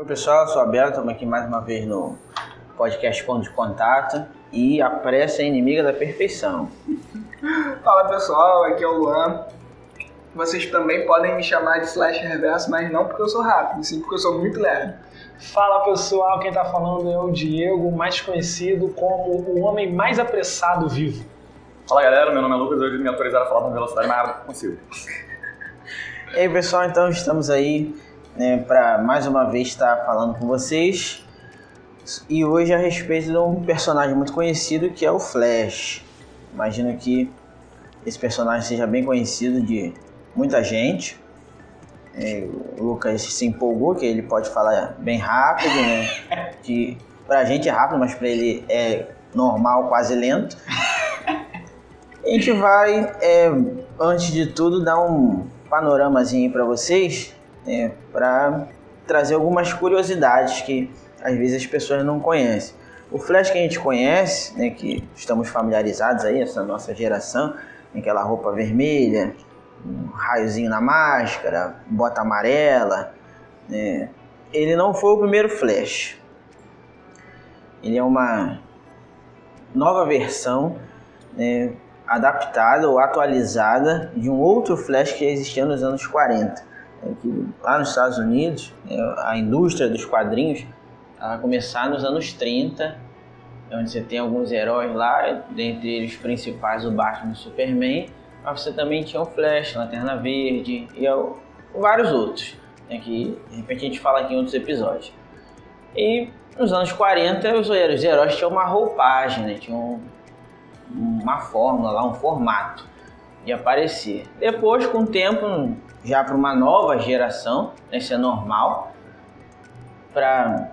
Oi pessoal, eu sou a Bela, estamos aqui mais uma vez no podcast Ponto de Contato e a pressa é inimiga da perfeição. Fala pessoal, aqui é o Luan. Vocês também podem me chamar de Slash Reverso, mas não porque eu sou rápido, sim porque eu sou muito lerdo. Fala pessoal, quem tá falando é o Diego, mais conhecido como o homem mais apressado vivo. Fala galera, meu nome é Lucas, hoje me autorizaram a falar com velocidade mais rápida que consigo. E aí pessoal, então estamos aí né, para mais uma vez estar falando com vocês e hoje a respeito de um personagem muito conhecido que é o Flash. Imagino que esse personagem seja bem conhecido de muita gente. É, o Lucas se empolgou que ele pode falar bem rápido, né? Que pra gente é rápido, mas pra ele é normal, quase lento. A gente vai, é, antes de tudo, dar um panoramazinho para vocês é, para trazer algumas curiosidades que às vezes as pessoas não conhecem. O Flash que a gente conhece, né, que estamos familiarizados aí, essa nossa geração, aquela roupa vermelha, um raiozinho na máscara, bota amarela, né, ele não foi o primeiro Flash. Ele é uma nova versão né, adaptada ou atualizada de um outro Flash que existia nos anos 40 é que lá nos Estados Unidos, né, a indústria dos quadrinhos ela começar nos anos 30, onde você tem alguns heróis lá, dentre eles principais o Batman e o Superman, mas você também tinha o Flash, Lanterna Verde e vários outros, né, que de repente a gente fala aqui em outros episódios. E nos anos 40 os heróis tinham uma roupagem, né, tinham uma fórmula lá, um formato de aparecer. Depois, com o tempo, já para uma nova geração, né, isso é normal. Para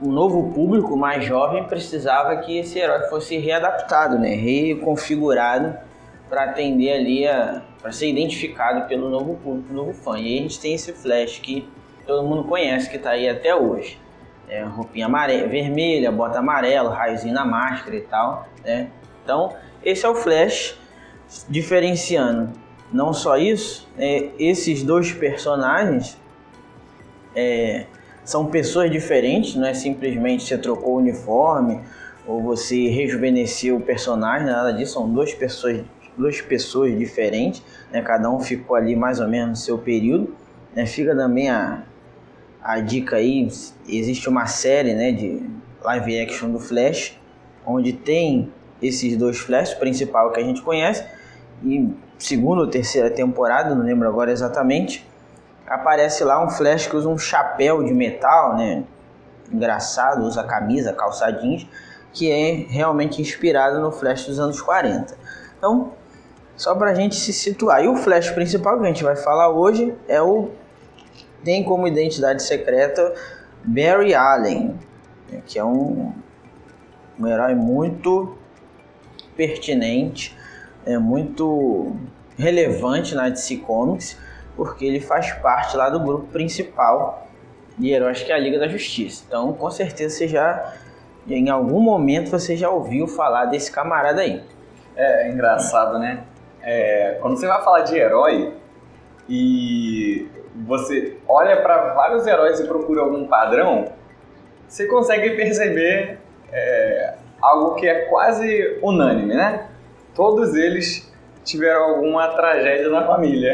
um novo público mais jovem precisava que esse herói fosse readaptado, né, reconfigurado para atender ali para ser identificado pelo novo público, novo fã. E aí a gente tem esse Flash que todo mundo conhece que está aí até hoje. É, roupinha amarela, vermelha, bota amarelo, raiozinho na máscara e tal, né? Então, esse é o Flash diferenciando não só isso, é, esses dois personagens é, são pessoas diferentes, não é simplesmente você trocou o uniforme ou você rejuvenesceu o personagem, nada disso, são duas pessoas, duas pessoas diferentes, né? cada um ficou ali mais ou menos no seu período. Né? Fica também a, a dica aí, existe uma série né, de live action do Flash, onde tem esses dois Flash, o principal que a gente conhece, e segunda ou terceira temporada, não lembro agora exatamente, aparece lá um Flash que usa um chapéu de metal, né? Engraçado, usa camisa, calçadinhos, que é realmente inspirado no Flash dos anos 40. Então, só pra gente se situar. E o Flash principal que a gente vai falar hoje é o. Tem como identidade secreta Barry Allen, né? que é um, um herói muito pertinente é muito relevante na DC Comics, porque ele faz parte lá do grupo principal de heróis que é a Liga da Justiça. Então, com certeza você já, em algum momento, você já ouviu falar desse camarada aí. É, é engraçado, né? É, quando você vai falar de herói e você olha para vários heróis e procura algum padrão, você consegue perceber é, algo que é quase unânime, né? Todos eles tiveram alguma tragédia na família.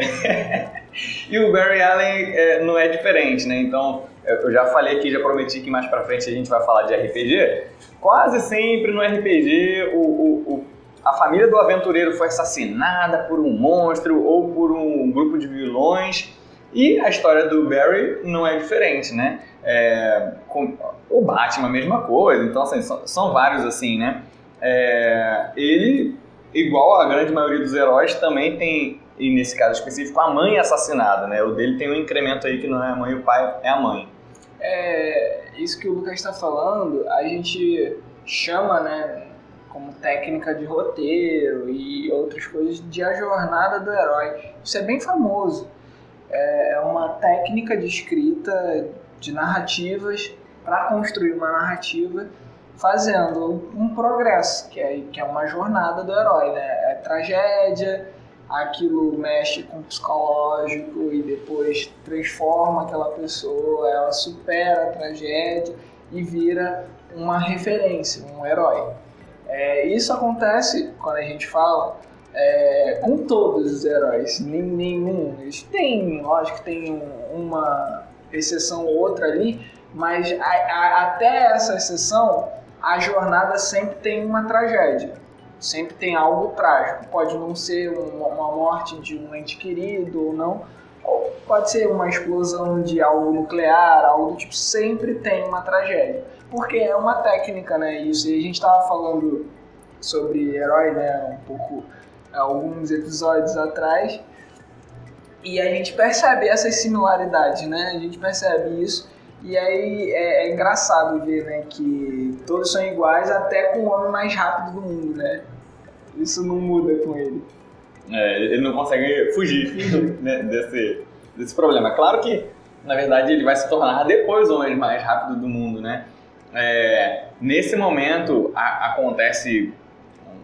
e o Barry Allen é, não é diferente, né? Então, eu já falei aqui, já prometi que mais pra frente a gente vai falar de RPG. Quase sempre no RPG, o, o, o, a família do aventureiro foi assassinada por um monstro ou por um grupo de vilões. E a história do Barry não é diferente, né? É, com, o Batman, a mesma coisa. Então, assim, são, são vários assim, né? É, ele igual a grande maioria dos heróis, também tem, e nesse caso específico, a mãe assassinada, né? O dele tem um incremento aí que não é a mãe, o pai é a mãe. É, isso que o Lucas está falando, a gente chama, né, como técnica de roteiro e outras coisas de a jornada do herói. Isso é bem famoso. É, é uma técnica de escrita de narrativas para construir uma narrativa fazendo um progresso, que é, que é uma jornada do herói, né? É tragédia, aquilo mexe com o psicológico e depois transforma aquela pessoa, ela supera a tragédia e vira uma referência, um herói. É, isso acontece quando a gente fala é, com todos os heróis, nenhum. Eles têm, lógico tem um, uma exceção ou outra ali, mas a, a, até essa exceção, a jornada sempre tem uma tragédia. Sempre tem algo trágico. Pode não ser uma, morte de um ente querido ou não, ou pode ser uma explosão de algo nuclear, algo do tipo. Sempre tem uma tragédia. Porque é uma técnica, né? Isso. E a gente estava falando sobre herói, né? Um pouco alguns episódios atrás. E a gente percebe essas similaridades, né? A gente percebe isso. E aí é, é, engraçado ver, né, que todos são iguais até com o homem mais rápido do mundo, né? Isso não muda com ele. É, ele não consegue fugir né, desse, desse problema. Claro que, na verdade, ele vai se tornar depois o homem mais rápido do mundo, né? É, nesse momento a, acontece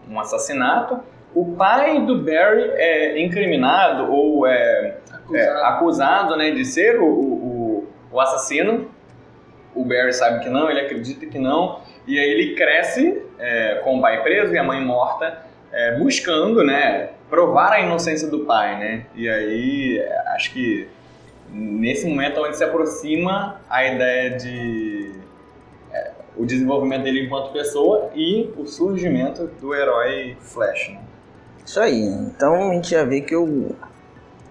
um assassinato. O pai do Barry é incriminado ou é acusado, é, acusado né, de ser o, o, assassino. O Barry sabe que não, ele acredita que não. E aí ele cresce é, com o pai preso e a mãe morta, é, buscando né, provar a inocência do pai. Né? E aí acho que nesse momento onde se aproxima a ideia de é, o desenvolvimento dele enquanto pessoa e o surgimento do herói Flash. Né? Isso aí. Então a gente já vê que o,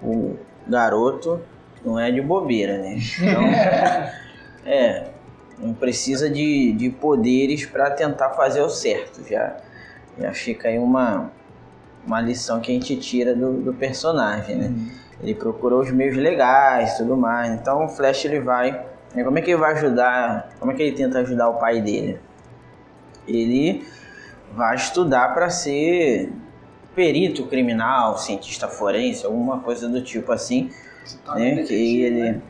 o garoto não é de bobeira, né? Então, é, não precisa de, de poderes para tentar fazer o certo. Já, já fica aí uma, uma lição que a gente tira do, do personagem, né? Uhum. Ele procurou os meios legais e tudo mais. Então o Flash ele vai. Né, como é que ele vai ajudar? Como é que ele tenta ajudar o pai dele? Ele vai estudar para ser perito criminal, cientista forense, alguma coisa do tipo assim, né? Que ele,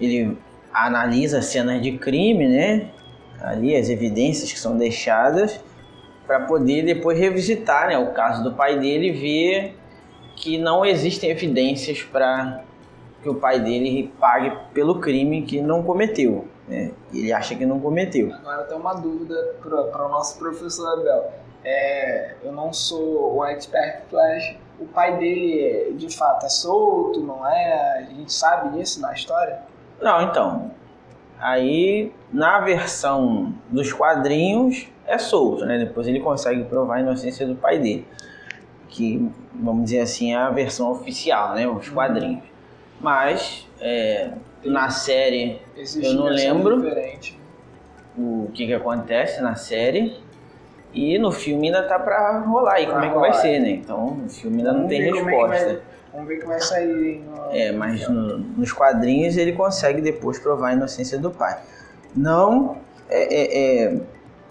ele analisa cenas de crime, né? Ali as evidências que são deixadas para poder depois revisitar, né, o caso do pai dele e ver que não existem evidências para que o pai dele pague pelo crime que não cometeu. Né? Ele acha que não cometeu. Agora tem uma dúvida para o nosso professor Abel é, eu não sou o expert Flash. O pai dele, de fato, é solto, não é? A gente sabe isso na história? Não, então. Aí, na versão dos quadrinhos, é solto, né? Depois ele consegue provar a inocência do pai dele. Que, vamos dizer assim, é a versão oficial, né? Os quadrinhos. Mas, é, na série, Existe eu não lembro diferente. o que, que acontece na série. E no filme ainda tá pra rolar aí, como é que vai ser, né? Então, no filme ainda não tem é resposta. É vai, vamos ver que vai sair. No... É, mas no, nos quadrinhos ele consegue depois provar a inocência do pai. Não é, é, é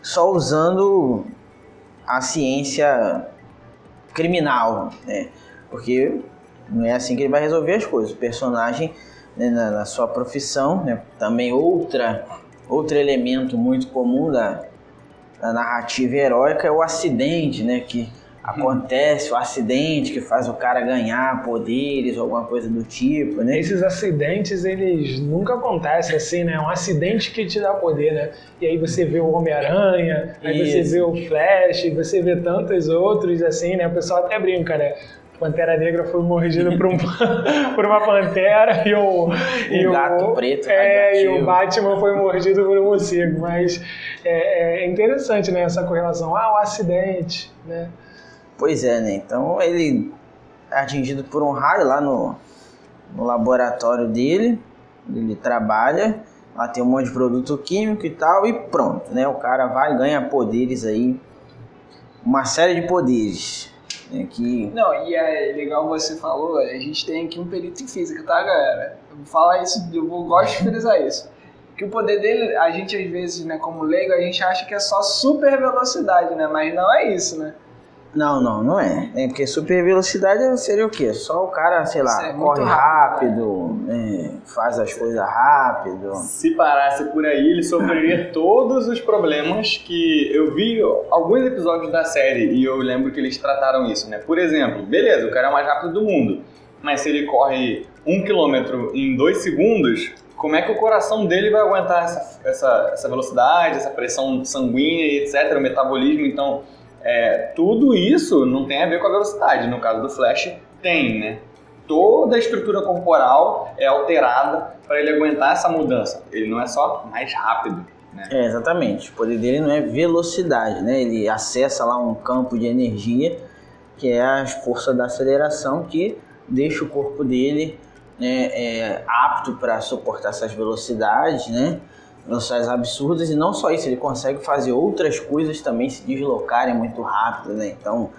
só usando a ciência criminal, né? Porque não é assim que ele vai resolver as coisas. O personagem, né, na, na, sua profissão, né, também outra, outro elemento muito comum da, da narrativa heróica é o acidente, né? Que acontece o acidente que faz o cara ganhar poderes ou alguma coisa do tipo, né? Esses acidentes, eles nunca acontecem assim, né? Um acidente que te dá poder, né? E aí você vê o Homem-Aranha, aí Isso. você vê o Flash, você vê tantos outros assim, né? O pessoal até brinca, né? Pantera Negra foi mordido por, um, por uma pantera e o, e o gato preto. É, e o Batman foi mordido por um morcego. Mas é, é, interessante, né, essa correlação. Ah, o um acidente, né? Pois é, né? Então ele é atingido por um raio lá no, no laboratório dele, ele trabalha, lá tem um monte de produto químico e tal, e pronto, né? O cara vai ganha poderes aí, uma série de poderes. Né, que... Não, e é legal você falou, a gente tem aqui um perito em física, tá, galera? Eu vou falar isso, eu vou, gosto de frisar isso. Que o poder dele, a gente às vezes, né, como leigo, a gente acha que é só super velocidade, né? Mas não é isso, né? Não, não, não é. é porque super velocidade seria o quê? Só o cara, sei lá, é corre rápido, rápido é, faz as coisas rápido. Se parasse por aí, ele sofreria todos os problemas que eu vi alguns episódios da série e eu lembro que eles trataram isso, né? Por exemplo, beleza, o cara é o mais rápido do mundo, mas se ele corre um quilômetro em dois segundos, como é que o coração dele vai aguentar essa, essa, essa velocidade, essa pressão sanguínea e etc, o metabolismo, então é, tudo isso não tem a ver com a velocidade. No caso do Flash, tem, né? Toda a estrutura corporal é alterada para ele aguentar essa mudança. Ele não é só mais rápido. Né? É, exatamente. O poder dele não é velocidade, né? Ele acessa lá um campo de energia que é a força da aceleração que deixa o corpo dele né, é, apto para suportar essas velocidades, né? Velocidades absurdas e não só isso, ele consegue fazer outras coisas também se deslocarem muito rápido, né? Então,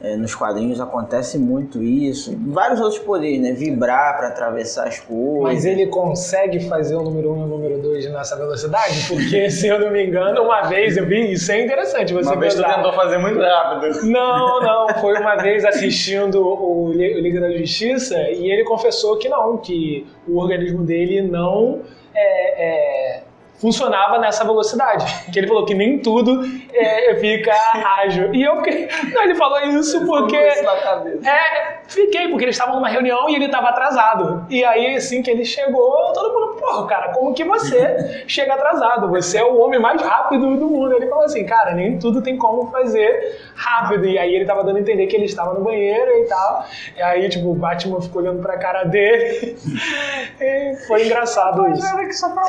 é, nos quadrinhos acontece muito isso. Vários outros poderes, né? Vibrar para atravessar as coisas. Mas ele consegue fazer o número 1 um e o número 2 nessa velocidade? Porque, se eu não me engano, uma vez eu vi, isso é interessante. Você uma vez tu tentou fazer muito rápido. Não, não. Foi uma vez assistindo o Liga da Justiça e ele confessou que não, que o organismo dele não é, é funcionava nessa velocidade. Que ele falou que nem tudo é, fica ágil. E eu fiquei. Não, ele falou isso porque. É, fiquei, porque eles estavam numa reunião e ele estava atrasado. E aí, assim que ele chegou, todo mundo, porra, cara, como que você chega atrasado? Você é o homem mais rápido do mundo. Ele falou assim, cara, nem tudo tem como fazer rápido. E aí ele tava dando a entender que ele estava no banheiro e tal. E aí, tipo, o Batman ficou olhando pra cara dele. e foi engraçado isso.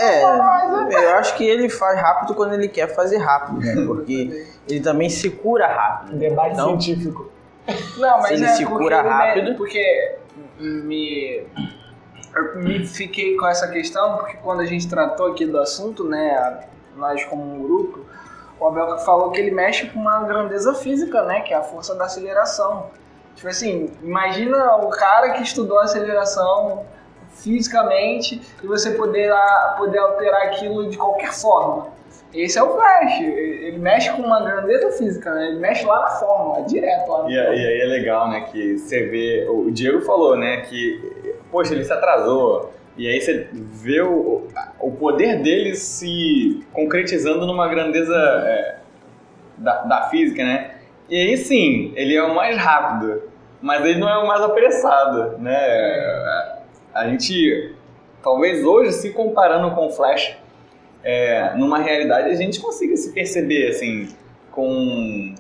É, eu acho que ele faz rápido quando ele quer fazer rápido, né? Porque ele também se cura rápido. Debate então, científico. Não, mas ele é se cura rápido. porque me eu me fiquei com essa questão porque quando a gente tratou aqui do assunto, né, nós como um grupo, o Abel falou que ele mexe com uma grandeza física, né, que é a força da aceleração. Tipo assim, imagina o cara que estudou aceleração fisicamente e você poder, poder alterar aquilo de qualquer forma. Esse é o Flash, ele mexe com uma grandeza física, né? ele mexe lá na fórmula, direto lá e, e aí é legal, né, que você vê, o Diego falou, né, que, poxa, ele se atrasou, e aí você vê o, o poder dele se concretizando numa grandeza é, da, da física, né, e aí sim, ele é o mais rápido, mas ele não é o mais apressado, né, a gente, talvez hoje, se comparando com o Flash, é, numa realidade a gente consiga se perceber assim com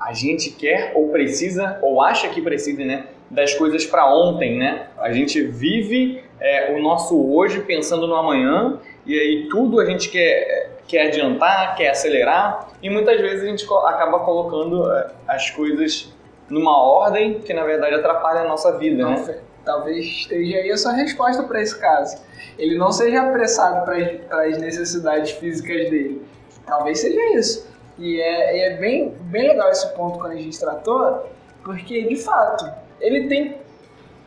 a gente quer ou precisa ou acha que precisa né das coisas para ontem né? A gente vive é, o nosso hoje pensando no amanhã e aí tudo a gente quer quer adiantar quer acelerar e muitas vezes a gente acaba colocando é, as coisas numa ordem que na verdade atrapalha a nossa vida Não, né Talvez esteja aí a sua resposta para esse caso. Ele não seja apressado para as necessidades físicas dele. Talvez seja isso. E é, é bem, bem legal esse ponto quando a gente tratou, porque de fato, ele tem.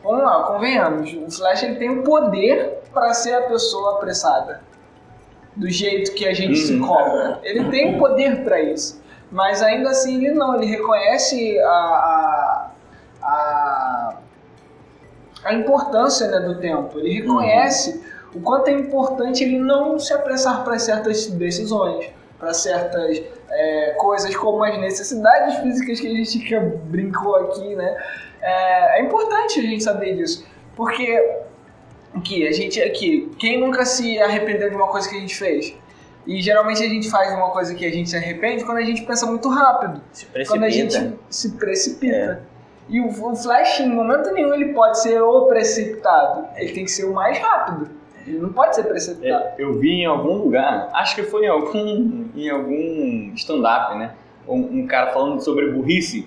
Vamos lá, convenhamos. O Flash ele tem o poder para ser a pessoa apressada. Do jeito que a gente se uhum. cobra. Ele tem o poder para isso. Mas ainda assim ele não, ele reconhece a, a, a a importância né, do tempo. Ele reconhece uhum. o quanto é importante ele não se apressar para certas decisões, para certas é, coisas como as necessidades físicas que a gente brincou aqui, né? É, é importante a gente saber disso, porque aqui, a gente aqui, quem nunca se arrependeu de uma coisa que a gente fez? E geralmente a gente faz uma coisa que a gente se arrepende quando a gente pensa muito rápido. Se precipita. Quando a gente se precipita. É. E o, Flash, em momento nenhum, ele pode ser o precipitado. Ele tem que ser o mais rápido. Ele não pode ser precipitado. É, eu vi em algum lugar, acho que foi em algum, em algum stand-up, né? Um, um, cara falando sobre burrice.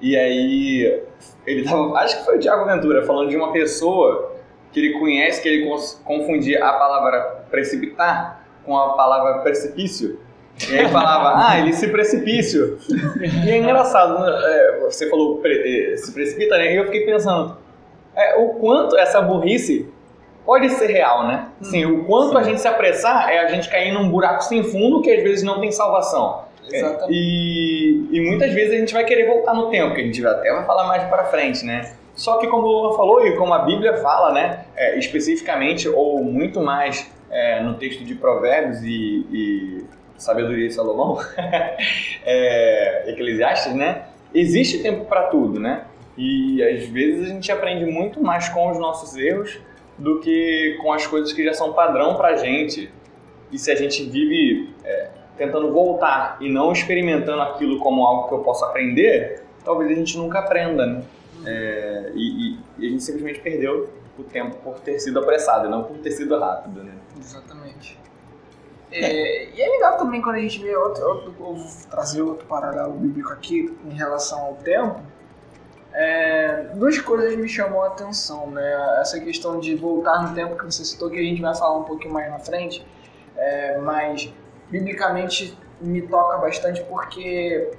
E aí, ele tava, acho que foi o Thiago Ventura, falando de uma pessoa que ele conhece, que ele confundia a palavra precipitar com a palavra precipício. E aí falava, ah, ele se precipício. E é engraçado, né? é, você falou é, se precipita, né? E eu fiquei pensando, é, o quanto essa burrice pode ser real, né? Sim, o quanto Sim. a gente se apressar é a gente cair num buraco sem fundo que às vezes não tem salvação. Exatamente. E, e muitas vezes a gente vai querer voltar no tempo, que a gente até vai falar mais para frente, né? Só que como o Luan falou e como a Bíblia fala, né, é, especificamente ou muito mais é, no texto de Provérbios e, e Sabedoria de Salomão, é, Eclesiastes, né, existe tempo para tudo, né? E às vezes a gente aprende muito mais com os nossos erros do que com as coisas que já são padrão para gente. E se a gente vive é, tentando voltar e não experimentando aquilo como algo que eu posso aprender, talvez a gente nunca aprenda, né? É, e, e, e, a gente simplesmente perdeu o tempo por ter sido apressado, não por ter sido rápido, né? Exatamente. É, e é legal também quando a gente vê outro, outro vou trazer outro paralelo bíblico aqui em relação ao tempo. É, duas coisas me chamam a atenção, né? Essa questão de voltar no tempo que você citou, que a gente vai falar um pouquinho mais na frente, é, mas biblicamente me toca bastante porque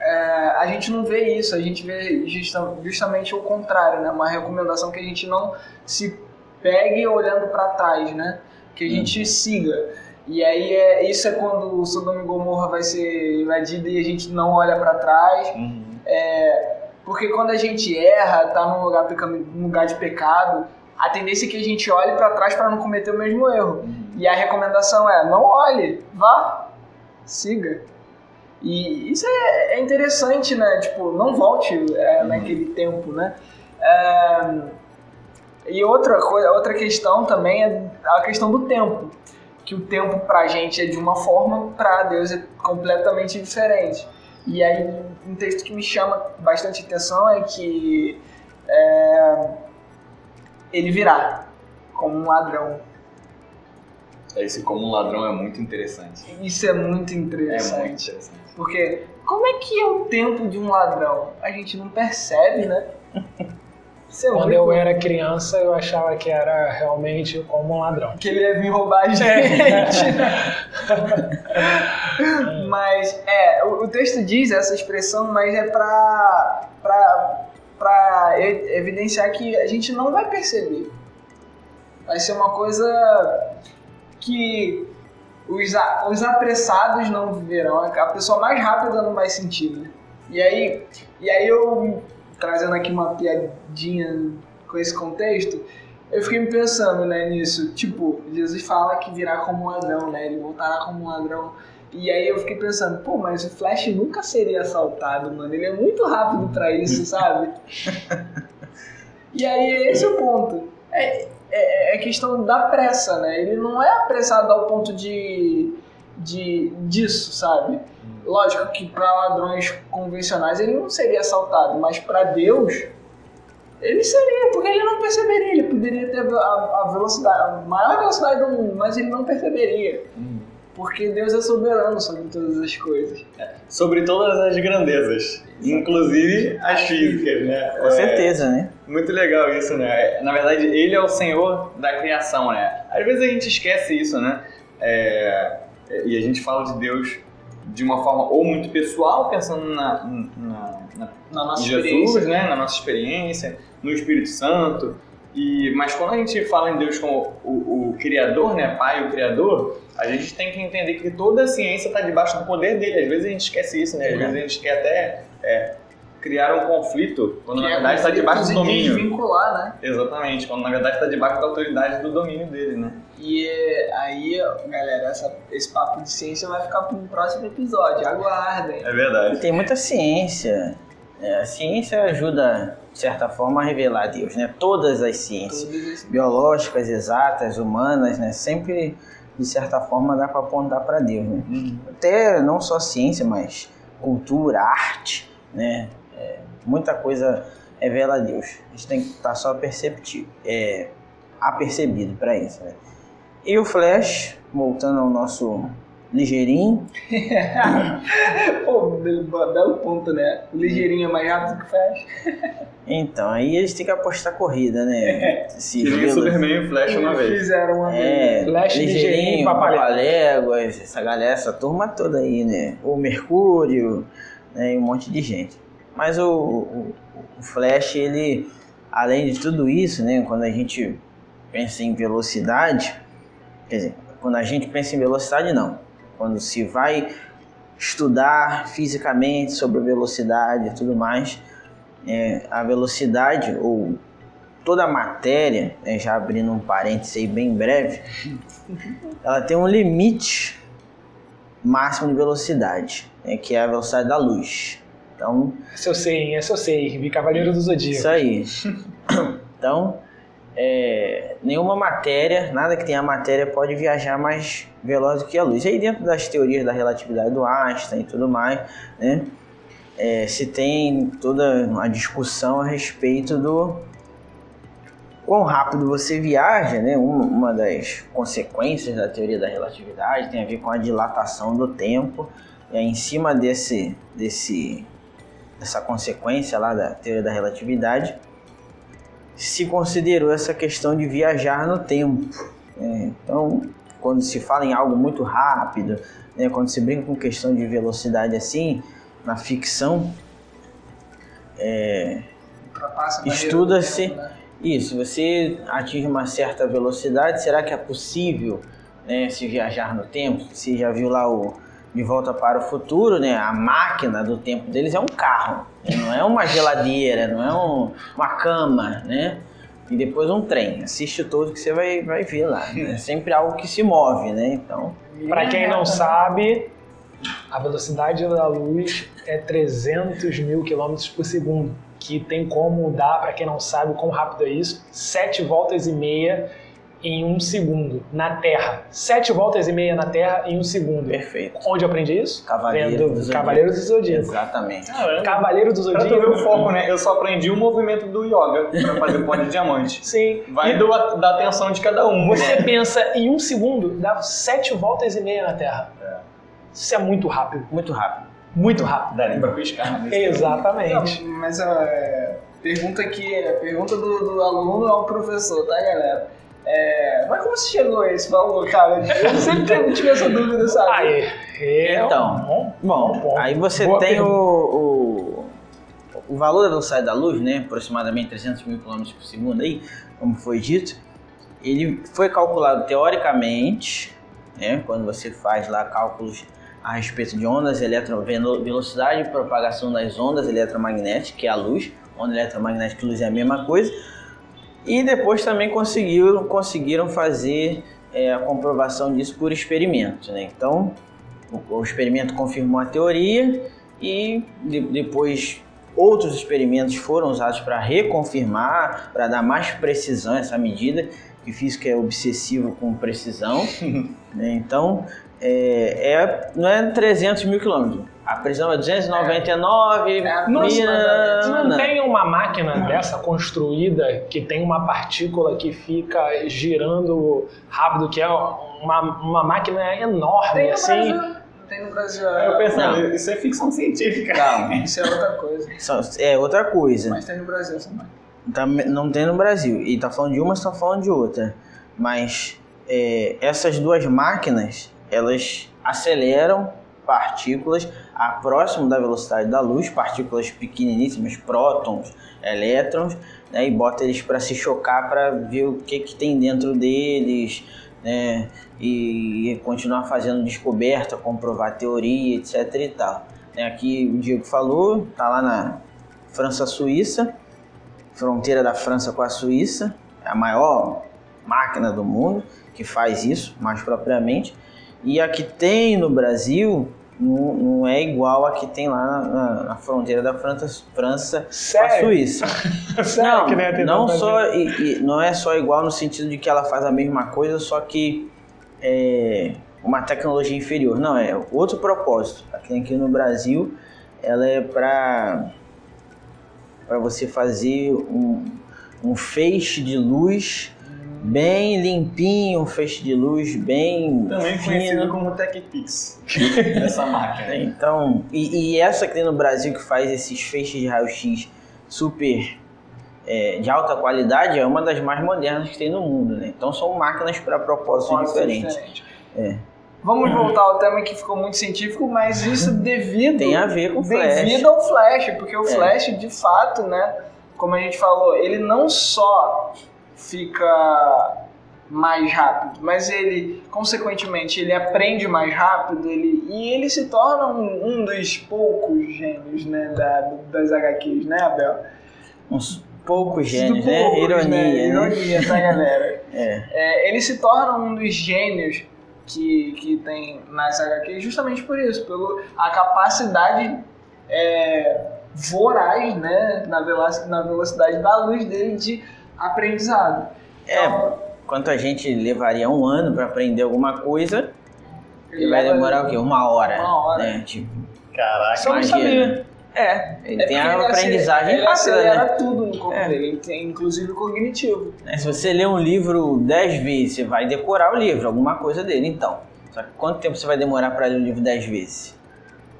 é, a gente não vê isso, a gente vê justa, justamente o contrário, né? Uma recomendação que a gente não se pegue olhando para trás, né? Que a gente uhum. siga. E aí é, isso é quando o Sodoma e Gomorra vai ser invadido e a gente não olha para trás. Uhum. É, porque quando a gente erra, tá num lugar, num lugar de pecado, a tendência é que a gente olhe para trás para não cometer o mesmo erro. Uhum. E a recomendação é: não olhe, vá, siga. E isso é, é interessante, né? Tipo, não volte é, uhum. naquele tempo, né? É, e outra coisa, outra questão também é a questão do tempo. Que o tempo pra gente é de uma forma, pra Deus é completamente diferente. E aí, um texto que me chama bastante atenção é que é, ele virá como um ladrão. Esse como um ladrão é muito interessante. Isso é muito interessante. É muito interessante. Porque como é que é o tempo de um ladrão? A gente não percebe, né? É Quando eu era criança, eu achava que era realmente como um ladrão. Que ele ia vir roubar a gente. mas, é, o, o, texto diz essa expressão, mas é pra, pra, pra evidenciar que a gente não vai perceber. Vai ser uma coisa que os, os apressados não viverão, a pessoa mais rápida não vai sentir, né? E aí, e aí eu, trazendo aqui uma piadinha com esse contexto, eu fiquei me pensando né, nisso. Tipo, Jesus fala que virá como um ladrão, né? Ele voltará como um ladrão. E aí eu fiquei pensando, pô, mas o Flash nunca seria assaltado, mano. Ele é muito rápido para isso, sabe? e aí esse é o ponto. É, é, é questão da pressa, né? Ele não é apressado ao ponto de, de disso, sabe? Lógico que para ladrões convencionais ele não seria assaltado, mas para Deus ele seria, porque ele não perceberia. Ele poderia ter a, a velocidade, a maior velocidade do mundo, mas ele não perceberia. Hum. Porque Deus é soberano sobre todas as coisas. É, sobre todas as grandezas, inclusive as físicas, né? Com é, certeza, né? Muito legal isso, né? Na verdade, ele é o Senhor da criação, né? Às vezes a gente esquece isso, né? É, e a gente fala de Deus de uma forma ou muito pessoal, pensando na, na, na, na nossa Jesus, né? na nossa experiência, no Espírito Santo. E, mas quando a gente fala em Deus como o, o Criador, né, Pai, o Criador, a gente tem que entender que toda a ciência está debaixo do poder dele. Às vezes a gente esquece isso, né? Às vezes a gente quer até é, criar um conflito quando que na é verdade está debaixo do domínio. Vincular, né? Exatamente, quando na verdade está debaixo da autoridade do domínio dele, né? E aí, galera, essa, esse papo de ciência vai ficar para um próximo episódio. Aguardem. É verdade. Tem muita ciência. É, a ciência ajuda de certa forma, a revelar Deus, né? Todas as ciências, biológicas, exatas, humanas, né? Sempre, de certa forma, dá para apontar para Deus, né? Uhum. Até não só ciência, mas cultura, arte, né? É, muita coisa revela a Deus. A gente tem que estar tá só perceptivo, é, apercebido para isso, né? E o Flash, voltando ao nosso ligeirinho. Pô, belo ponto, né? O ligeirinho é mais rápido que o Flash. então, aí eles têm que apostar corrida, né? Se que Superman e Flash uma vez. Fizeram uma é, vez. Flash, ligeirinho, Papaléguas, essa galera, essa turma toda aí, né? O Mercúrio, né? E um monte de gente. Mas o, o, o Flash, ele, além de tudo isso, né? Quando a gente pensa em velocidade, quer dizer, quando a gente pensa em velocidade, não quando se vai estudar fisicamente sobre velocidade e tudo mais, é, a velocidade ou toda a matéria, né, já abrindo um parêntese aí bem breve, ela tem um limite máximo de velocidade, né, que é a velocidade da luz. Então, esse eu sei, hein? esse eu sei, vi Cavaleiro do Zodíaco. Isso aí. Então, é, nenhuma matéria, nada que tenha matéria pode viajar mais veloz do que a luz. E aí dentro das teorias da relatividade do Einstein e tudo mais, né, é, se tem toda uma discussão a respeito do quão rápido você viaja, né? Uma das consequências da teoria da relatividade tem a ver com a dilatação do tempo. E aí, em cima desse, desse, dessa consequência lá da teoria da relatividade, se considerou essa questão de viajar no tempo. Né? Então, quando se fala em algo muito rápido, né? quando se brinca com questão de velocidade assim, na ficção, é, estuda-se né? isso. Você atinge uma certa velocidade, será que é possível né, se viajar no tempo? Você já viu lá o De Volta para o Futuro, né? A máquina do tempo deles é um carro, né? não é uma geladeira, não é um, uma cama, né? E depois um trem. Assiste todo que você vai, vai ver lá. Né? É sempre algo que se move, né? Então. Para quem não sabe, a velocidade da luz é 300 mil quilômetros por segundo, que tem como dar, para quem não sabe quão rápido é isso, 7 voltas e meia em um segundo na Terra. Sete voltas e meia na Terra em um segundo. Perfeito. Onde eu aprendi isso? Cavaleiro Vendo do Zodíaco. Cavaleiro do Zodíaco. Exatamente. Cavaleiro do Pra tu ver o Zodíaco. foco, né? Eu só aprendi o movimento do yoga pra fazer pó de diamante. Sim. Vai E do, da atenção de cada um. Você né? pensa em um segundo, dá sete voltas e meia na Terra. Isso é muito rápido. Muito rápido. Muito rápido. Dá nem pra piscar. né? Exatamente. Não, mas é, pergunta aqui, a pergunta do, do aluno ao professor, tá, galera? É, mas como você chegou a esse valor, cara? Eu sempre tive- essa dúvida, sabe? Aí, é Então, um bom, Bom, ponto. aí você Boa tem o, o, o valor da velocidade da luz, né? Aproximadamente 300 mil km por segundo aí, como foi dito. Ele foi calculado teoricamente, né? Quando você faz lá cálculos a respeito de ondas eletro velo- velocidade de propagação das ondas eletromagnéticas, que é a luz, onda eletromagnética e luz é a mesma coisa. E depois também conseguiram, conseguiram fazer é, a comprovação disso por experimento, né? Então, o, o experimento confirmou a teoria e de- depois outros experimentos foram usados para reconfirmar, para dar mais precisão a essa medida, que física é obsessivo com precisão. né? Então, é, é- não é 300 mil quilômetros. A precisão é 299 É, aproximadamente. Não não. tem uma máquina dessa construída que tem uma partícula que fica girando rápido, que é uma, uma máquina enorme, Tem no assim. Brasil. Tem no Brasil. Aí eu pensando, Não. isso é ficção científica. Calma. Isso é outra coisa. É outra coisa. Mas tem no Brasil essa máquina. Tá- não tem no Brasil. E tá falando de uma, está falando de outra. Mas é, essas duas máquinas, elas aceleram partículas a próximo da velocidade da luz, partículas pequeniníssimas, prótons, elétrons, né, e bota eles para se chocar para ver o que, que tem dentro deles, né, e continuar fazendo descoberta, comprovar teoria, etc e tal. Né, aqui o Diego falou, tá lá na França-Suíça, fronteira da França com a Suíça, é a maior máquina do mundo que faz isso, mais propriamente. E a que tem no Brasil não, não é igual a que tem lá na, na- fronteira da França, França com a? Suíça. Sério Não, tem não só e, e não é só igual no sentido de que ela faz a mesma coisa, só que é uma tecnologia inferior. Não, é outro propósito. A que tem aqui no Brasil, ela é para para você fazer um, um feixe de luz bem limpinho, um feixe de luz bem Também fino. conhecido como TechPix. Essa máquina. Então, e, e essa que tem no Brasil que faz esses feixes de raio-x super é, de alta qualidade é uma das mais modernas que tem no mundo, né? Então são máquinas para propósitos diferentes. diferente. É. Vamos voltar ao tema que ficou muito científico, mas isso devido Tem a ver com flash. devido ao flash, porque o É. flash, de fato, né, como a gente falou, ele não só fica mais rápido, mas ele, consequentemente, ele aprende mais rápido ele, e ele se torna um, um dos poucos gênios né, da, das HQs, né, Abel? Uns poucos gênios, né? Poucos, Ironia, né? né? Ironia, tá, galera? é. é. Ele se torna um dos gênios que, que tem nas HQs justamente por isso, pela a capacidade é, voraz, né, na velocidade, na velocidade da luz dele de aprendizado. É, então, quanto a gente levaria um ano para aprender alguma coisa, ele vai demorar o quê? Uma hora. Uma hora. Né? Tipo, Caraca, Só imagina. É, ele é tem a aprendizagem ele rápida, né? né? tudo no corpo é. dele, ele tem inclusive o cognitivo. É, se você ler um livro dez vezes, você vai decorar o livro, alguma coisa dele, então. Só que quanto tempo você vai demorar para ler o livro dez vezes?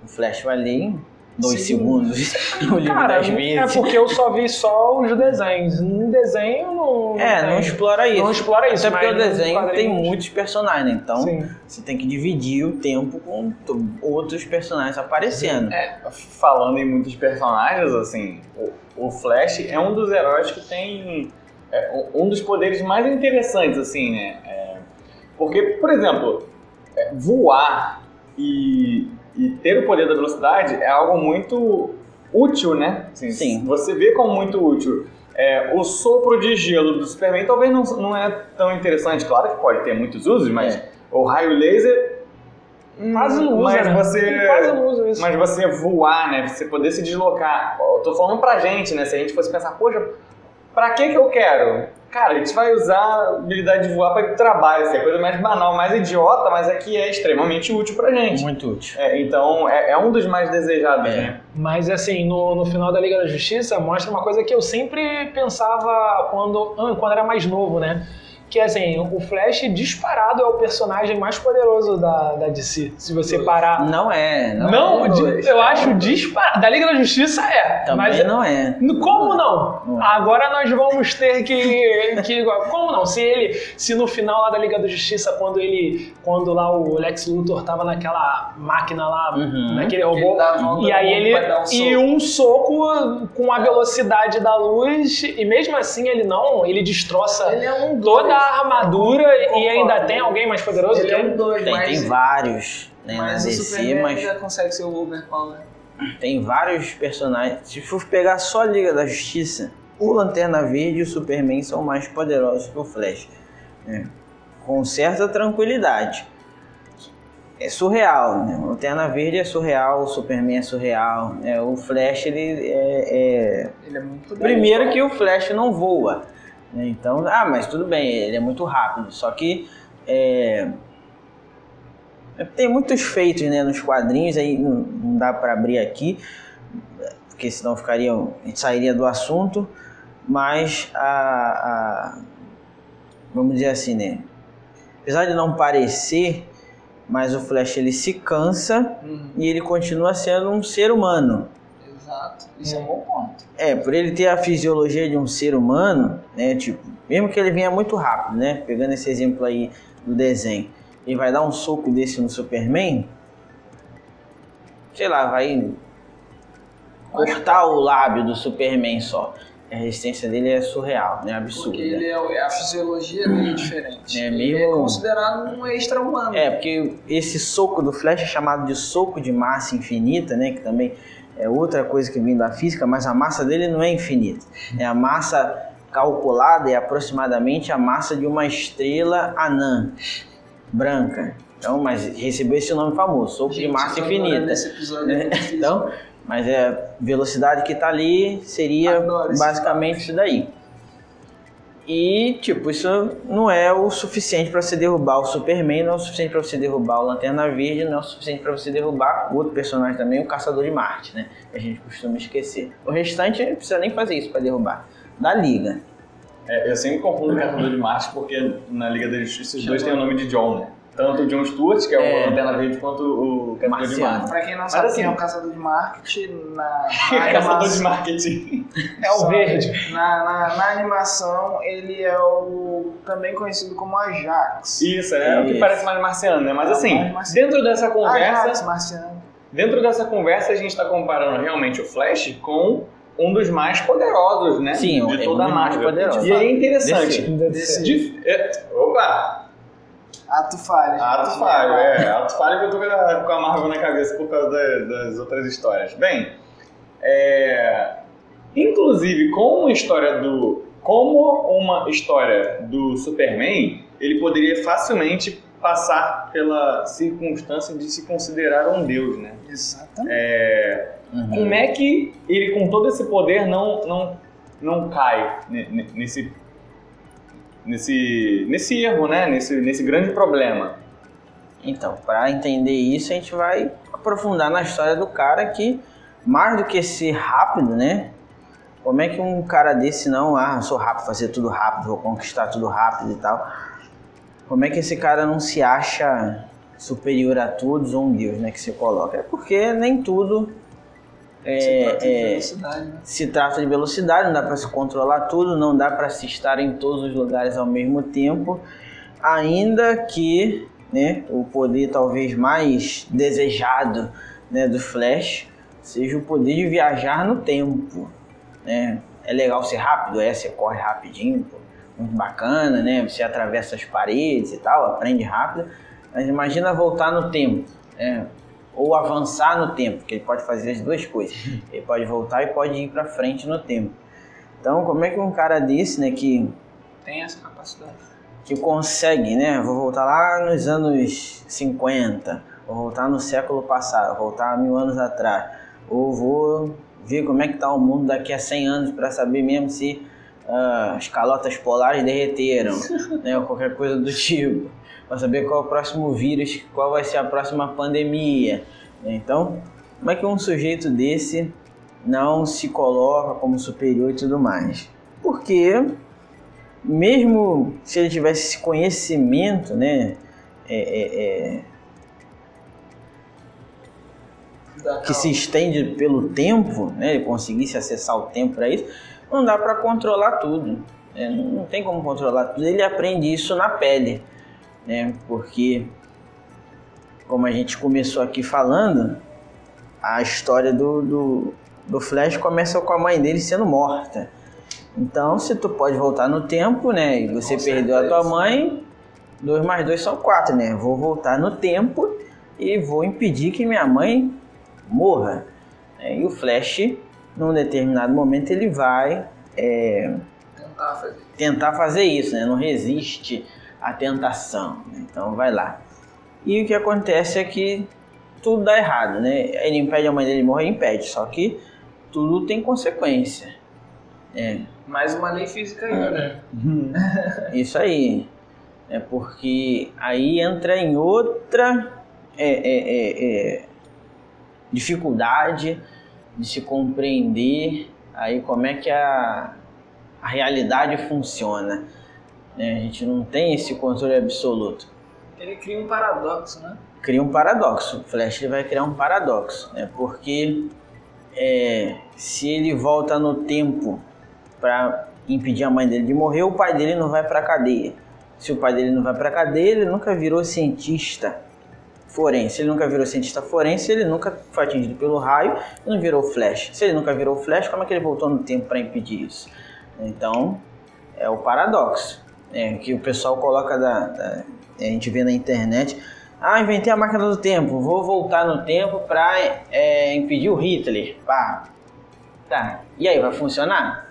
O Flash vai ler em dois Sim. segundos o livro Cara, das vezes. É porque eu só vi só os desenhos. No desenho não. É, não, explora isso. Não explora isso. Até porque o desenho tem muitos personagens, né? Então Sim. você tem que dividir o tempo com outros personagens aparecendo. É, falando em muitos personagens, assim, o, o Flash é um dos heróis que tem é, um dos poderes mais interessantes, assim, né? É, porque, por exemplo, é, voar e e ter o poder da velocidade é algo muito útil, né? Assim, Sim. Você vê como muito útil. É, o sopro de gelo do Superman talvez não, não é tão interessante. Claro que pode ter muitos usos, mas é. o raio laser Quase não usa, mas né? você, Quase não usa isso. Mas você voar, né? Você poder se deslocar. Eu tô falando pra gente, né? Se a gente fosse pensar, poxa, pra que que eu quero? Cara, a gente vai usar a habilidade de voar para trabalho, assim, é a coisa mais banal, mais idiota, mas é que é extremamente útil pra gente. Muito útil. É, então, é, é, um dos mais desejados, é. né? Mas, assim, no, no final da Liga da Justiça, mostra uma coisa que eu sempre pensava quando, quando era mais novo, né? Que assim, o Flash disparado é o personagem mais poderoso da, da DC. Se você parar. Não é. Não, não é eu acho disparado. Da Liga da Justiça é. Também mas não é. Como não? não é. Agora nós vamos ter que, que. Como não? Se ele. Se no final lá da Liga da Justiça, quando ele. Quando lá o Lex Luthor tava naquela máquina lá, uhum. naquele robô. E aí ele. Um e um soco com a velocidade da luz. E mesmo assim ele não. Ele destroça ele é um toda a armadura e ainda tem alguém mais poderoso ele que é um dois, tem, mas... tem vários né, mas na DC, mas já consegue ser o overpower. Tem vários personagens. Se for pegar só a Liga da Justiça, o Lanterna Verde e o Superman são mais poderosos que o Flash. Né? Com certa tranquilidade. É surreal, né? O Lanterna Verde é surreal, o Superman é surreal. Né? O Flash, ele é, é... Ele é muito poderoso. Primeiro que o Flash não voa. Né? Então, ah, mas tudo bem, ele é muito rápido. Só que é, tem muitos feitos né, nos quadrinhos, aí não, não dá para abrir aqui, porque senão ficaria, a gente sairia do assunto. Mas a, a vamos dizer assim, né? Apesar de não parecer, mas o Flash ele se cansa uhum. e ele continua sendo um ser humano. Exato. Isso é, é um bom ponto. É, por ele ter a fisiologia de um ser humano, né? Tipo, mesmo que ele venha muito rápido, né? Pegando esse exemplo aí do desenho, ele vai dar um soco desse no Superman, sei lá, vai cortar o lábio do Superman só. A resistência dele é surreal, né? Absurda. Porque ele é, a fisiologia dele é diferente. É, meio... Ele é considerado um extra-humano. É, porque esse soco do Flash é chamado de soco de massa infinita, né? Que também é outra coisa que vem da física, mas a massa dele não é infinita. É a massa calculada é aproximadamente a massa de uma estrela anã branca. Então, mas recebeu esse nome famoso, soco de massa infinita. Então, mas é a velocidade que está ali seria basicamente isso daí. E, tipo, isso não é o suficiente para você derrubar o Superman, não é o suficiente para você derrubar o Lanterna Verde, não é o suficiente para você derrubar outro personagem também, o Caçador de Marte, né? Que a gente costuma esquecer. O restante não precisa nem fazer isso para derrubar. Da Liga. É, eu sempre confundo o Caçador de Marte porque na Liga da Justiça os dois têm o nome de John, né? Tanto o John Stewart, que é, é. o Lanterna Verde, quanto o Caçador de Marte. Pra quem não sabe assim, quem é o Caçador de Marketing, na, na Caçador de Marketing. É o verde. Na, na, na, animação, ele é o também conhecido como Ajax. Isso, é Isso. o que parece mais marciano, né? Mas é assim, dentro dessa conversa... Ajax, marciano. Dentro dessa conversa, a gente está comparando realmente o Flash com um dos mais poderosos, né? Sim, de é toda um a dos mais Marvel. poderosos. E é interessante. Desse- De- é, opa! Ato falho. Ato falho, é. Ato falho que eu tô com a, Marvel na cabeça por causa da- das outras histórias. Bem, é, inclusive com uma história do. Como uma história do Superman, ele poderia facilmente passar pela circunstância de se considerar um deus, né? Exatamente. Uhum. Como é que ele, com todo esse poder, não, não, não cai ne- ne- nesse, nesse, nesse erro, né? Nesse, nesse grande problema? Então, para entender isso, a gente vai aprofundar na história do cara que, mais do que ser rápido, né? Como é que um cara desse não, ah, sou rápido, fazer tudo rápido, vou conquistar tudo rápido e tal. Como é que esse cara não se acha superior a todos ou um deus, né? Que se coloca? É porque nem tudo Se trata de é, é, velocidade, né? se trata de velocidade, não dá para se controlar tudo, não dá para se estar em todos os lugares ao mesmo tempo, ainda que né, o poder talvez mais desejado né, do Flash seja o poder de viajar no tempo. Né? É legal ser rápido, é, você corre rapidinho, pô, muito bacana, né? Você atravessa as paredes e tal, aprende rápido, mas imagina voltar no tempo, né? Ou avançar no tempo, que ele pode fazer as duas coisas. Ele pode voltar e pode ir para frente no tempo. Então, como é que um cara desse, né, que, Tem essa capacidade. que consegue, né, vou voltar lá nos anos 50, vou voltar no século passado, vou voltar mil anos atrás, ou vou ver como é que tá o mundo daqui a 100 anos para saber mesmo se ah, as calotas polares derreteram, né, ou qualquer coisa do tipo, para saber qual é o próximo vírus, qual vai ser a próxima pandemia. Então, como é que um sujeito desse não se coloca como superior e tudo mais? Porque mesmo se ele tivesse esse conhecimento, né, é, é, é, que se estende pelo tempo, né, ele conseguisse acessar o tempo para isso, não dá para controlar tudo. né, não tem como controlar tudo. Ele aprende isso na pele, né? Porque, como a gente começou aqui falando, a história do, do, do Flash começa com a mãe dele sendo morta. Então, se tu pode voltar no tempo, né? E você Com perdeu a tua certeza. mãe, dois mais dois são quatro, né? Vou voltar no tempo e vou impedir que minha mãe morra. né? E o Flash, num determinado momento, ele vai é, tentar fazer. tentar fazer isso, né? Não resiste à tentação. né? Então vai lá. E o que acontece é que tudo dá errado, né? Ele impede a mãe dele de morrer, impede. Só que tudo tem consequência. É, Mais uma lei física aí, né? isso aí. É porque aí entra em outra é, é, é, é, dificuldade de se compreender aí como é que a, a realidade funciona. Né? A gente não tem esse controle absoluto. Ele cria um paradoxo, né? Cria um paradoxo. O Flash ele vai criar um paradoxo, né? porque é, se ele volta no tempo para impedir a mãe dele de morrer, o pai dele não vai para cadeia. Se o pai dele não vai para cadeia, ele nunca virou cientista forense. Ele nunca virou cientista forense, ele nunca foi atingido pelo raio, e não virou Flash. Se ele nunca virou Flash, como é que ele voltou no tempo para impedir isso? Então, é o paradoxo é, que o pessoal coloca da, da- a gente vê na internet. Ah, inventei a máquina do tempo, vou voltar no tempo para impedir o Hitler. Pá. Tá. E aí, vai funcionar?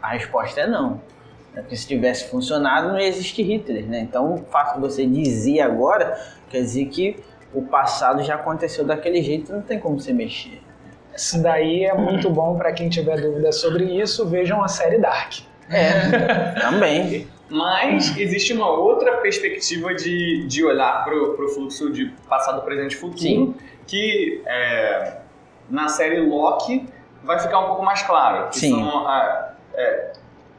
A resposta é não. É Porque se tivesse funcionado, não ia existir Hitler, né? Então, o fato de você dizer agora quer dizer que o passado já aconteceu daquele jeito, não tem como você mexer. Isso daí é muito bom para quem tiver dúvida sobre isso, vejam a série Dark. É, também. Mas existe uma outra perspectiva de, de olhar para o fluxo de passado, presente e futuro, Sim. que é, na série Loki vai ficar um pouco mais claro. Que Sim. são, ah, é,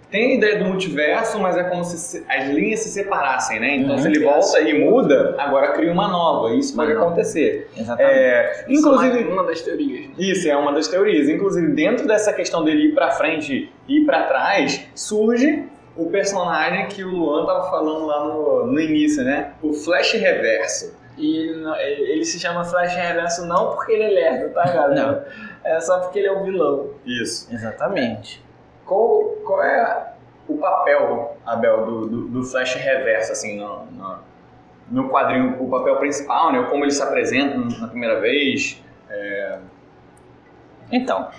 tem a ideia do multiverso, mas é como se se- as linhas se separassem, né? Então Uhum. se ele volta e muda, agora cria uma nova. Isso pode nova. acontecer. Exatamente. É, Isso é inclusive, uma das teorias. né? isso é uma das teorias. Inclusive, dentro dessa questão dele ir pra frente e ir pra trás, surge o personagem que o Luan tava falando lá no, no início, né? O Flash Reverso. E ele, não- ele ele se chama Flash Reverso não porque ele é lerdo, tá, galera? Não. É só porque ele é um vilão. Isso. Exatamente. Qual, qual é o papel, Abel, do, do, do Flash Reverso, assim, no, no, no quadrinho? O papel principal, né? Como ele se apresenta na primeira vez? Então,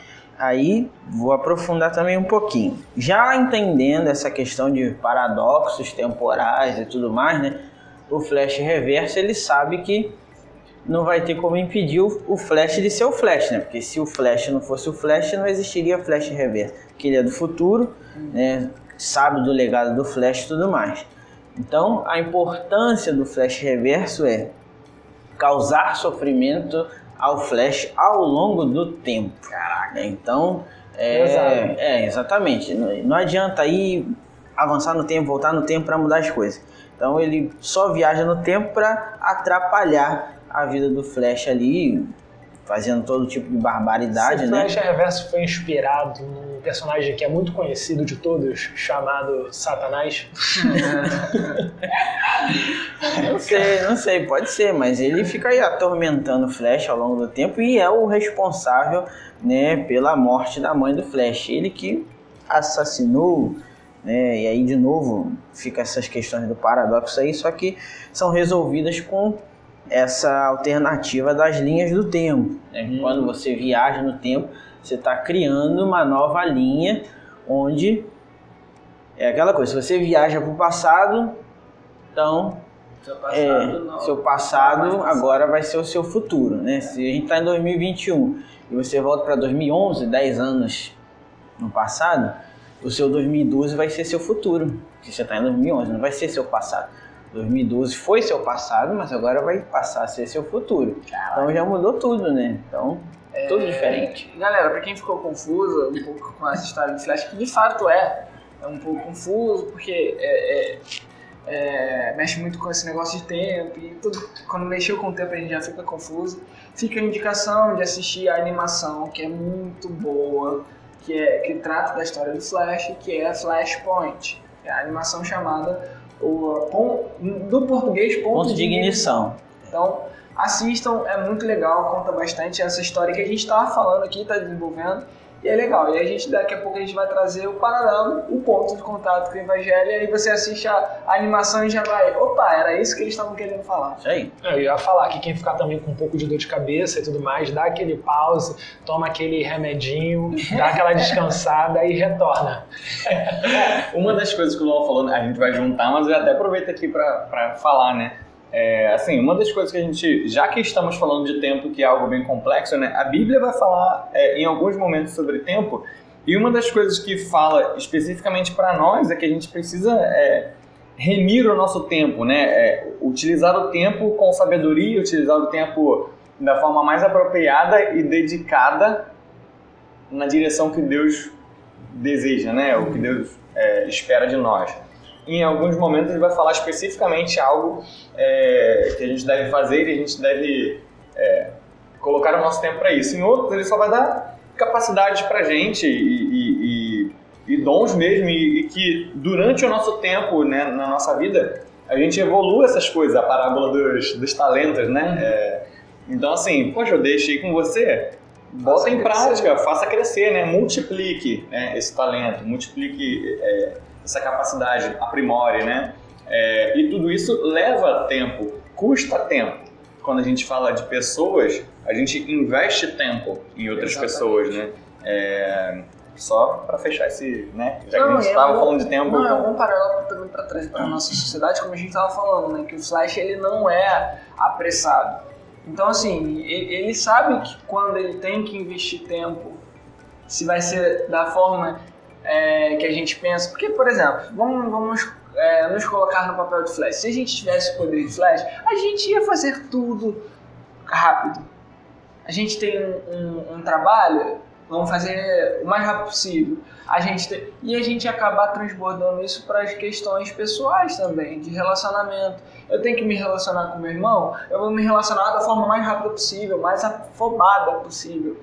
aí vou aprofundar também um pouquinho. Já entendendo essa questão de paradoxos temporais e tudo mais, né? O Flash Reverso ele sabe que não vai ter como impedir o Flash de ser o Flash, né? Porque se o Flash não fosse o Flash, não existiria Flash Reverso. Que ele é do futuro, né? Sabe do legado do Flash e tudo mais. Então, a importância do Flash Reverso é causar sofrimento ao Flash ao longo do tempo. Caraca. Então, é, é exatamente. Não, não adianta ir avançar no tempo, voltar no tempo para mudar as coisas. Então ele só viaja no tempo para atrapalhar a vida do Flash ali, fazendo todo tipo de barbaridade, Esse né? Flash Reverso foi inspirado num personagem que é muito conhecido de todos, chamado Satanás. Não sei, não sei, pode ser, mas ele fica aí atormentando o Flash ao longo do tempo e é o responsável, né, pela morte da mãe do Flash. Ele que assassinou, né, e aí de novo fica essas questões do paradoxo aí, só que são resolvidas com essa alternativa das linhas do tempo. né? Uhum. Quando você viaja no tempo, você está criando uma nova linha onde é aquela coisa, se você viaja para o passado, então Seu é, passado não. seu passado agora vai ser o seu futuro, né? Se a gente está em 2021 e você volta para 2011, 10 anos no passado, o seu 2012 vai ser seu futuro. Se você está em 2011, não vai ser seu passado. 2012 foi seu passado, mas agora vai passar a ser seu futuro. Então já mudou tudo, né? Então, tudo diferente. Galera, pra quem ficou confuso um pouco com essa história do Flash, que de fato é, é um pouco confuso, porque é, é- é, mexe muito com esse negócio de tempo e tudo. Quando mexeu com o tempo a gente já fica confuso. Fica a indicação de assistir a animação, que é muito boa, que, é, que trata da história do Flash, que é Flashpoint. É a animação chamada o, pon- do português ponto, Ponto de ignição. então, assistam, é muito legal, conta bastante essa história que a gente estava falando aqui, está desenvolvendo, e é legal. E a gente, daqui a pouco, a gente vai trazer o paralelo, o ponto de contato com o Evangelho, e aí você assiste a, animação e já vai, opa, era isso que eles estavam querendo falar. Isso aí. Eu ia falar que quem ficar também com um pouco de dor de cabeça e tudo mais, dá aquele pause, toma aquele remedinho, dá aquela descansada e retorna. Uma das coisas que o Luan falou, a gente vai juntar, mas eu até aproveito aqui pra falar, né? É, assim, uma das coisas que a gente, já que estamos falando de tempo, que é algo bem complexo, né? A Bíblia vai falar é, em alguns momentos sobre tempo, e uma das coisas que fala especificamente para nós é que a gente precisa é, remir o nosso tempo, né? É, utilizar o tempo com sabedoria, utilizar o tempo da forma mais apropriada e dedicada na direção que Deus deseja, né? O que Deus é, espera de nós. Em alguns momentos ele vai falar especificamente algo é, que a gente deve fazer e a gente deve é, colocar o nosso tempo para isso. Em outros ele só vai dar capacidades para gente e, e- e- e dons mesmo e, que durante o nosso tempo, né, na nossa vida, a gente evolua essas coisas, a parábola dos, dos talentos, né? É, então assim, poxa, eu deixei com você, bota Faça em crescer. prática, faça crescer, né? Multiplique né, esse talento, multiplique é, essa capacidade, aprimore, né? É, e tudo isso leva tempo, custa tempo. Quando a gente fala de pessoas, a gente investe tempo em outras Exatamente. pessoas, né? É, só para fechar esse, né? Já que a Não, gente é estava um- falando de tempo, Não, é um paralelo também para trazer para nossa sociedade, como a gente estava falando, né? Que o Flash ele não é apressado. Então, assim, ele sabe que quando ele tem que investir tempo, se vai ser da forma é, que a gente pensa. Porque, por exemplo, vamos, vamos é, nos colocar no papel de Flash. Se a gente tivesse o poder de Flash, a gente ia fazer tudo rápido. A gente tem um, um- um trabalho, vamos fazer o mais rápido possível. A gente tem- e a gente acabar transbordando isso para as questões pessoais também, de relacionamento. Eu tenho que me relacionar com meu irmão, eu vou me relacionar da forma mais rápida possível, mais afobada possível.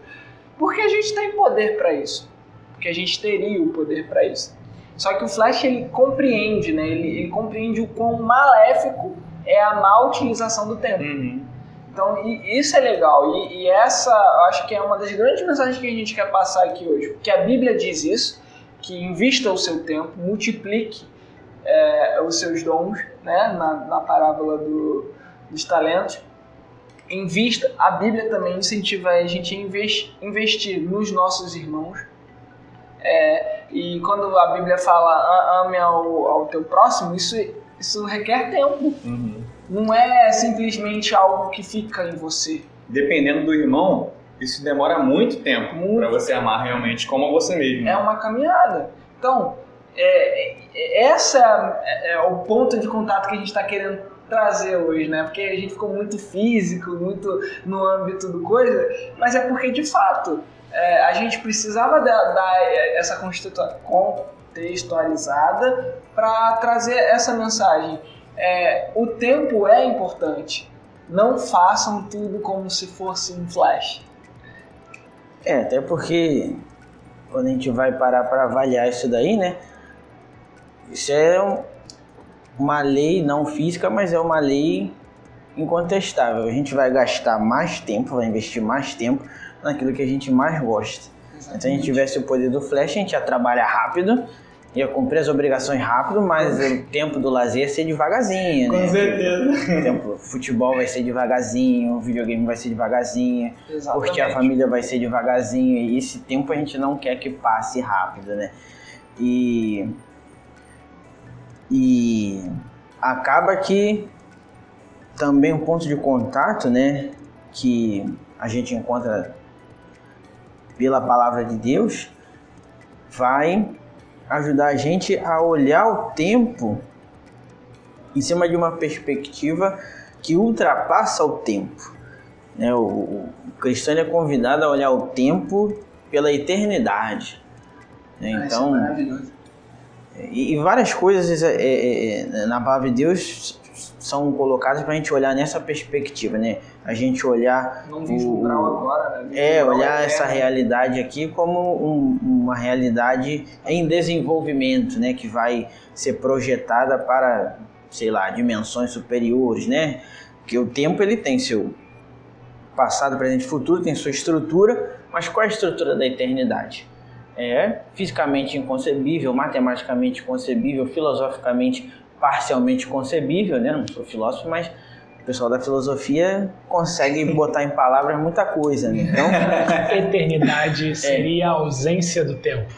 Porque a gente tem poder para isso. Porque a gente teria o poder para isso. Só que o Flash ele compreende, né? Ele, ele compreende o quão maléfico é a má utilização do tempo. Uhum. Então, e, isso é legal. E, e, essa, eu acho que é uma das grandes mensagens que a gente quer passar aqui hoje. Porque a Bíblia diz isso, que invista o seu tempo, multiplique é, os seus dons, né? na, na parábola do, dos talentos. Invista, a Bíblia também incentiva a gente a investir, investir nos nossos irmãos. É, e quando a Bíblia fala ame ao, ao teu próximo, isso, isso requer tempo. Uhum. Não é simplesmente algo que fica em você. Dependendo do irmão, isso demora muito tempo para você amar realmente como a você mesmo. É uma caminhada. Então, é, é, essa é, é o ponto de contato que a gente está querendo trazer hoje, né? Porque a gente ficou muito físico, muito no âmbito do coisa, mas é porque de fato é, a gente precisava dar, dar essa contextualizada para trazer essa mensagem. É, o tempo é importante. Não façam tudo como se fosse um flash. É, até porque quando a gente vai parar para avaliar isso daí, né? Isso é um, uma lei não física, mas é uma lei incontestável. A gente vai gastar mais tempo, vai investir mais tempo naquilo que a gente mais gosta. Então, se a gente tivesse o poder do flash, a gente ia trabalhar rápido, ia cumprir as obrigações rápido, mas o tempo do lazer ia ser devagarzinho, né? Com certeza. Por exemplo, futebol vai ser devagarzinho, o videogame vai ser devagarzinho, curtir a família vai ser devagarzinho, e esse tempo a gente não quer que passe rápido, né? E e acaba que também um ponto de contato, né, que a gente encontra pela palavra de Deus, vai ajudar a gente a olhar o tempo em cima de uma perspectiva que ultrapassa o tempo. Né? O, o cristão é convidado a olhar o tempo pela eternidade. Né? Ah, Então, é maravilhoso. e, várias coisas é, é, é, na palavra de Deus são colocadas para a gente olhar nessa perspectiva, né? A gente olhar Não o- vislumbrar o agora, né? é, olhar essa eterno. realidade aqui como um- uma realidade em desenvolvimento, né? Que vai ser projetada para, sei lá, dimensões superiores, né? Porque o tempo ele tem seu passado, presente e futuro, tem sua estrutura, mas qual é a estrutura da eternidade? É fisicamente inconcebível, matematicamente inconcebível, filosoficamente parcialmente concebível, né? Não sou filósofo, mas o pessoal da filosofia consegue botar em palavras muita coisa, né? Então, Eternidade seria a ausência do tempo.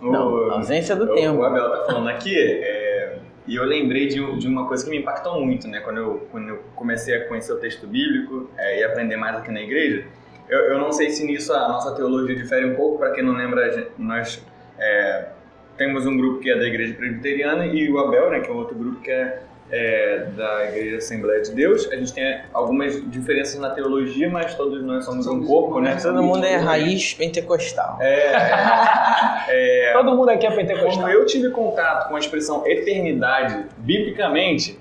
não, a ausência do o, tempo. O Abel tá falando aqui, é, e eu lembrei de, de uma coisa que me impactou muito, né? Quando eu, quando eu comecei a conhecer o texto bíblico é, e aprender mais aqui na igreja. Eu, eu não sei se nisso a nossa teologia difere um pouco, para quem não lembra, nós é, temos um grupo que é da igreja presbiteriana e o Abel, né? Que é um outro grupo que é, é da igreja Assembleia de Deus. A gente tem algumas diferenças na teologia, mas todos nós somos um corpo, né? Todo mundo é raiz pentecostal. É, é, Todo mundo aqui é pentecostal. Quando eu tive contato com a expressão eternidade, biblicamente,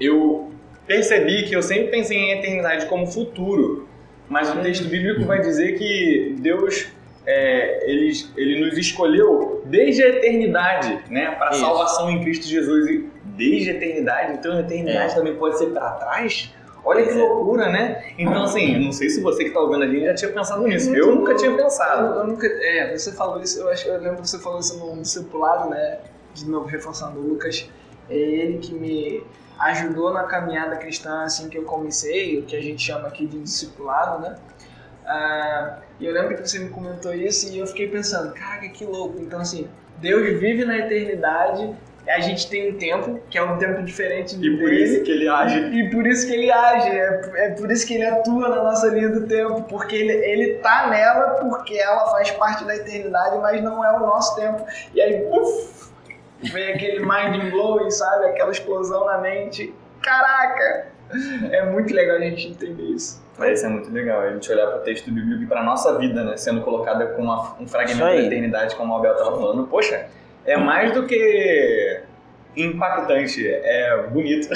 eu percebi que eu sempre pensei em eternidade como futuro, mas o texto bíblico vai dizer que Deus é, ele, ele nos escolheu desde a eternidade, né, para salvação em Cristo Jesus e desde a eternidade. Então a eternidade É. também pode ser para trás. Olha que é. loucura, né? Então, assim, não sei se você que está ouvindo a gente já tinha pensado nisso. Eu nunca tinha Eu, pensado. eu nunca. É, você falou isso, eu acho eu lembro que você falou isso no discipulado, né? De novo, reforçando o Lucas. É ele que me ajudou na caminhada cristã assim que eu comecei, o que a gente chama aqui de discipulado, né? Ah, e eu lembro que você me comentou isso e eu fiquei pensando, caraca, que louco. Então, assim, Deus vive na eternidade, a gente tem um tempo, que é um tempo diferente E por dele. isso que ele age E por isso que ele age, é, é por isso que ele atua na nossa linha do tempo, porque ele, ele tá nela porque ela faz parte da eternidade, mas não é o nosso tempo. E aí, puf, vem aquele mind blowing, sabe? Aquela explosão na mente. Caraca! É muito legal a gente entender isso. Mas isso é muito legal, a gente olhar para o texto bíblico e para nossa vida, né? Sendo colocada com uma- um fragmento da eternidade, como o Abel estava falando. Poxa, é mais do que impactante, é bonito.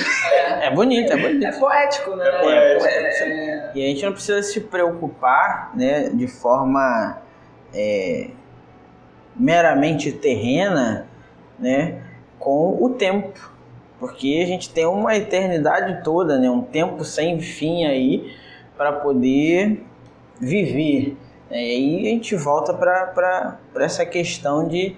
É bonito, é É bonito. poético, né? É poético. É- E a gente não precisa se preocupar, né, de forma é, meramente terrena, né, com o tempo. Porque a gente tem uma eternidade toda, né? um tempo sem fim aí para poder viver. É, e aí a gente volta para essa questão de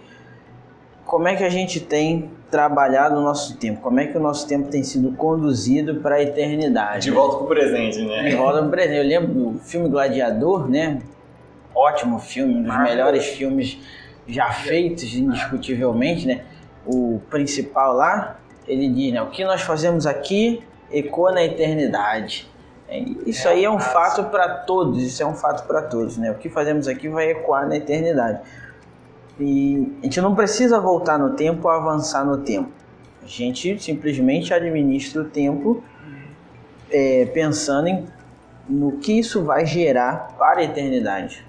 como é que a gente tem trabalhado o nosso tempo, como é que o nosso tempo tem sido conduzido para a eternidade. De volta para o presente, né? De volta para o presente. Eu lembro do filme Gladiador, né? Ótimo filme, um dos melhores filmes já feitos, indiscutivelmente, né? O principal lá, ele diz, né? O que nós fazemos aqui ecoa na eternidade. É, isso aí é um fato para todos, isso é um fato para todos, né? O que fazemos aqui vai ecoar na eternidade. E a gente não precisa voltar no tempo ou avançar no tempo. A gente simplesmente administra o tempo é, pensando em, no que isso vai gerar para a eternidade.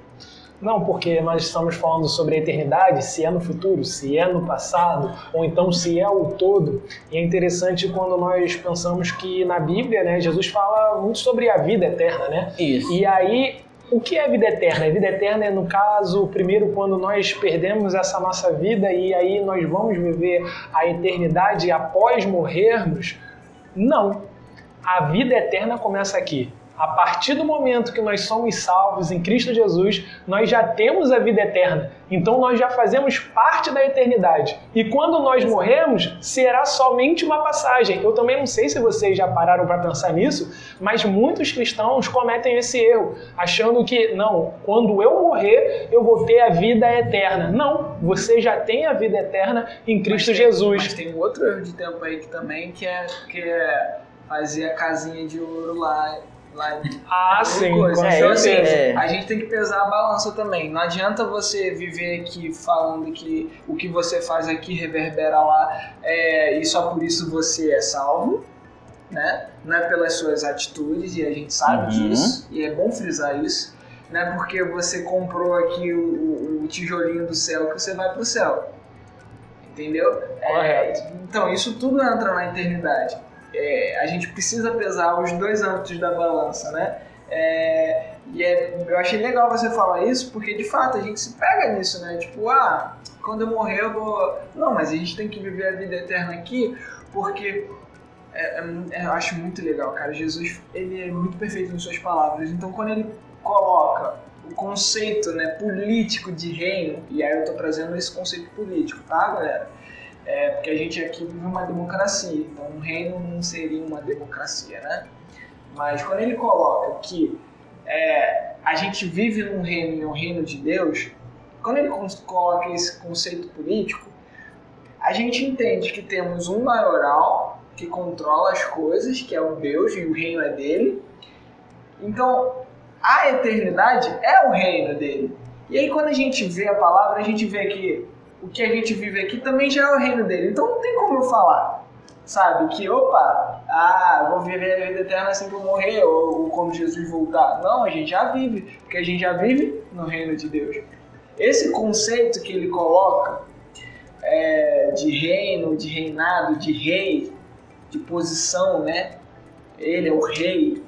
Não, porque nós estamos falando sobre a eternidade, se é no futuro, se é no passado, ou então se é o todo. E é interessante quando nós pensamos que na Bíblia, né, Jesus fala muito sobre a vida eterna, né? Isso. E aí, o que é vida eterna? A vida eterna é, no caso, primeiro, quando nós perdemos essa nossa vida e aí nós vamos viver a eternidade após morrermos? Não. A vida eterna começa aqui a partir do momento que nós somos salvos em Cristo Jesus, nós já temos a vida eterna. Então nós já fazemos parte da eternidade. E quando nós morremos, será somente uma passagem. Eu também não sei se vocês já pararam para pensar nisso, mas muitos cristãos cometem esse erro, achando que não, quando eu morrer, eu vou ter a vida eterna. Não, você já tem a vida eterna em Cristo mas tem, Jesus. Mas tem um outro erro de tempo aí que também que é, que é fazer a casinha de ouro lá Lá, ah, sim. Coisa. É, assim, é. a gente tem que pesar a balança também. Não adianta você viver aqui falando que o que você faz aqui reverbera lá é, e só por isso você é salvo. Né? Não é pelas suas atitudes, e a gente sabe uhum. disso, e é bom frisar isso. Não é porque você comprou aqui o, o tijolinho do céu que você vai para o céu. Entendeu? Correto. É, então, isso tudo entra na eternidade é, a gente precisa pesar os dois âmbitos da balança, né? É, e é, eu achei legal você falar isso, porque de fato a gente se pega nisso, né? Tipo, ah, quando eu morrer eu vou. Não, mas a gente tem que viver a vida eterna aqui, porque é, é, é, eu acho muito legal, cara. Jesus, ele é muito perfeito em suas palavras. Então, quando ele coloca o conceito né, político de reino, e aí eu tô trazendo esse conceito político, tá, galera? É, porque a gente aqui vive uma democracia, então um reino não seria uma democracia, né? Mas quando ele coloca que é, a gente vive num reino um reino de Deus, quando ele coloca esse conceito político, a gente entende que temos um maioral que controla as coisas, que é o Deus e o reino é dele. Então, a eternidade é o reino dele. E aí, quando a gente vê a palavra, a gente vê que o que a gente vive aqui também já é o reino dele. Então não tem como eu falar, sabe? Que, opa, ah, vou viver a vida eterna assim que eu morrer, ou, ou quando Jesus voltar. Não, a gente já vive, porque a gente já vive no reino de Deus. Esse conceito que ele coloca é, de reino, de reinado, de rei, de posição, né? Ele é o rei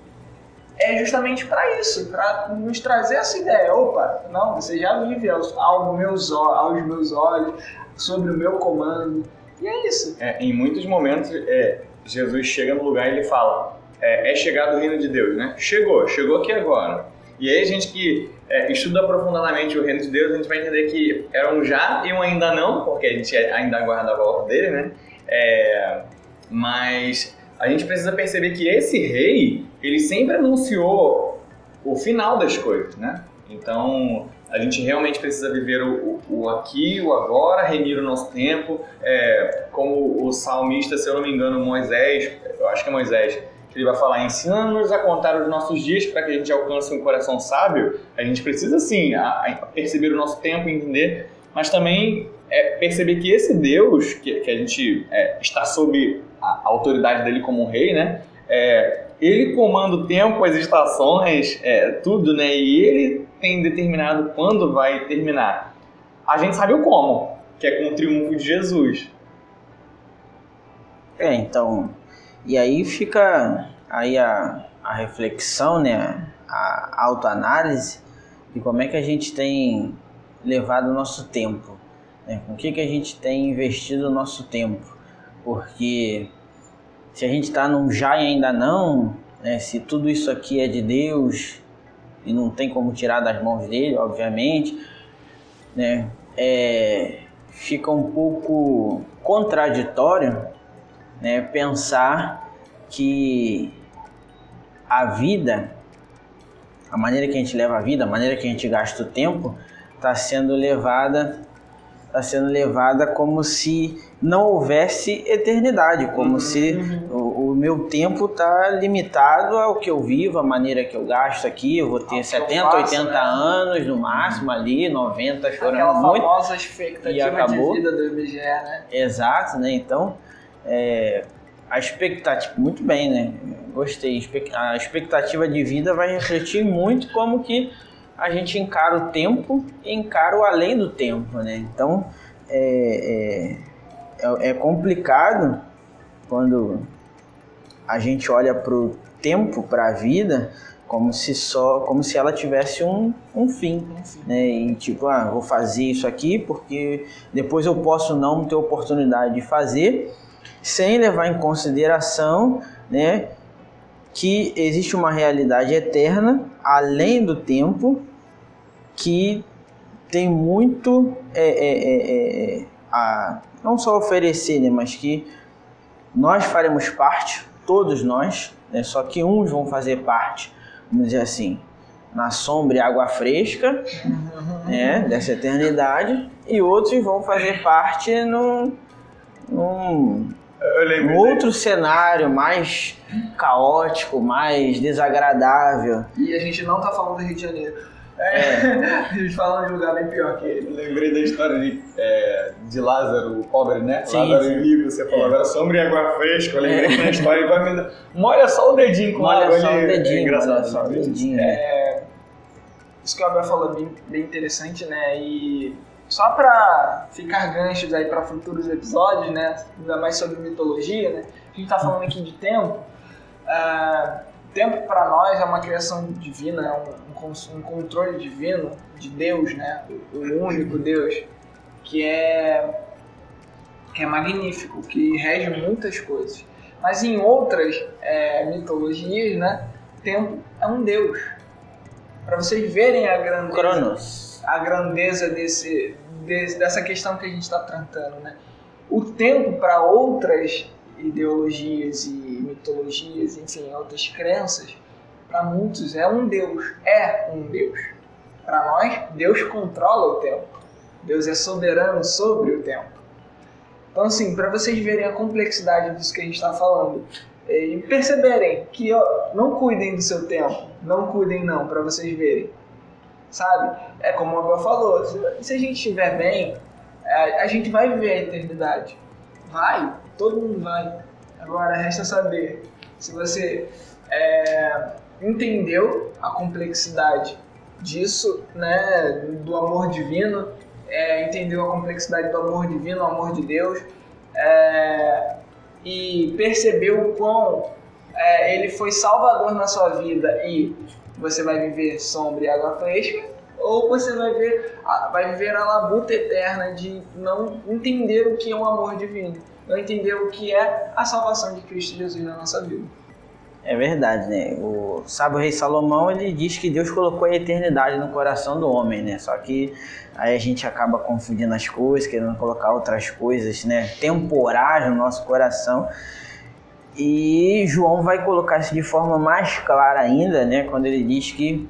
é justamente para isso, para nos trazer essa ideia. Opa, não, você já vive aos, aos, meus, aos meus olhos, sobre o meu comando. E é isso. É, em muitos momentos, é, Jesus chega no lugar e ele fala: é, é chegado o reino de Deus, né? Chegou, chegou aqui agora. E aí a gente que é, estuda aprofundadamente o reino de Deus, a gente vai entender que era um já e um ainda não, porque a gente ainda aguarda a volta dele, né? É, mas a gente precisa perceber que esse rei, ele sempre anunciou o final das coisas, né? Então, a gente realmente precisa viver o, o, o aqui, o agora, remir o nosso tempo. É, como o salmista, se eu não me engano, Moisés, eu acho que é Moisés, ele vai falar, ensina-nos a contar os nossos dias para que a gente alcance um coração sábio. A gente precisa, sim, a, a perceber o nosso tempo, entender, mas também é, perceber que esse Deus, que, que a gente é, está sob a, autoridade dele como rei, né? É, ele comanda o tempo, as estações, é, tudo, né? E ele tem determinado quando vai terminar. A gente sabe o como, que é com o triunfo de Jesus. É, então, e aí fica aí a, a reflexão, né? A autoanálise de como é que a gente tem levado o nosso tempo, né? com o que, que a gente tem investido o nosso tempo porque se a gente está num já e ainda não, né, se tudo isso aqui é de Deus e não tem como tirar das mãos dele, obviamente, né, é, fica um pouco contraditório né, pensar que a vida, a maneira que a gente leva a vida, a maneira que a gente gasta o tempo, está sendo levada está sendo levada como se não houvesse eternidade, como uhum. se o, o, meu tempo está limitado ao que eu vivo, a maneira que eu gasto aqui. Eu vou ter ao 70, faço, 80 né? anos no máximo ali, 90 chorando Aquela muito. famosa expectativa acabou. de vida do IBGE, né? Exato, né? Então, é, a expectativa, muito bem, né? Gostei. A expectativa de vida vai refletir muito como que a gente encara o tempo e encara o além do tempo, né? Então é, é, é, é complicado quando a gente olha para o tempo, para a vida, como se só, como se ela tivesse um, um fim, né? E tipo, ah, vou fazer isso aqui porque depois eu posso não ter oportunidade de fazer, sem levar em consideração, né? Que existe uma realidade eterna além do tempo que tem muito é, é, é, é, a não só oferecer, né, mas que nós faremos parte, todos nós, né, só que uns vão fazer parte, vamos dizer assim, na sombra e água fresca né, dessa eternidade, e outros vão fazer parte no, num, um outro cenário mais caótico, mais desagradável. E a gente não está falando do Rio de Janeiro. É, a gente falando de um lugar bem pior que ele. Lembrei da história de, é, de Lázaro, o pobre, né? Sim, Lázaro sim. e Rico, você falou é. agora sombra e água fresca. Eu lembrei é. que na história vai me Molha só o dedinho com molha água só ali. o dedinho, é engraçado. Molha só o dedinho. Né? É, isso que o Abel falou é bem, bem interessante, né? E só para ficar ganchos aí para futuros episódios, né? Ainda mais sobre mitologia, né? A gente tá falando aqui de tempo. Uh, tempo para nós é uma criação divina, é um, um, controle divino de Deus, né? O, o único Deus que é que é magnífico, que rege muitas coisas. Mas em outras é, mitologias, né? Tempo é um Deus. Para vocês verem a grandeza, Cronos. a grandeza desse, desse dessa questão que a gente está tratando, né? O tempo para outras ideologias e mitologias, enfim, outras crenças, para muitos é um Deus, é um Deus. Para nós, Deus controla o tempo. Deus é soberano sobre o tempo. Então, assim, para vocês verem a complexidade disso que a gente está falando é, e perceberem que ó, não cuidem do seu tempo, não cuidem não, para vocês verem. Sabe? É como o Abel falou, se a gente estiver bem, é, a gente vai viver a eternidade. Vai, todo mundo vai. Agora resta saber se você é, entendeu a complexidade disso, né, do amor divino, é, entendeu a complexidade do amor divino, o amor de Deus, é, e percebeu o quão é, ele foi salvador na sua vida e você vai viver sombra e água fresca, ou você vai, ver, vai viver a labuta eterna de não entender o que é um amor divino não entender o que é a salvação de Cristo Jesus na nossa vida. É verdade, né? O sábio rei Salomão, ele diz que Deus colocou a eternidade no coração do homem, né? Só que aí a gente acaba confundindo as coisas, querendo colocar outras coisas, né? Temporais no nosso coração. E João vai colocar isso de forma mais clara ainda, né? Quando ele diz que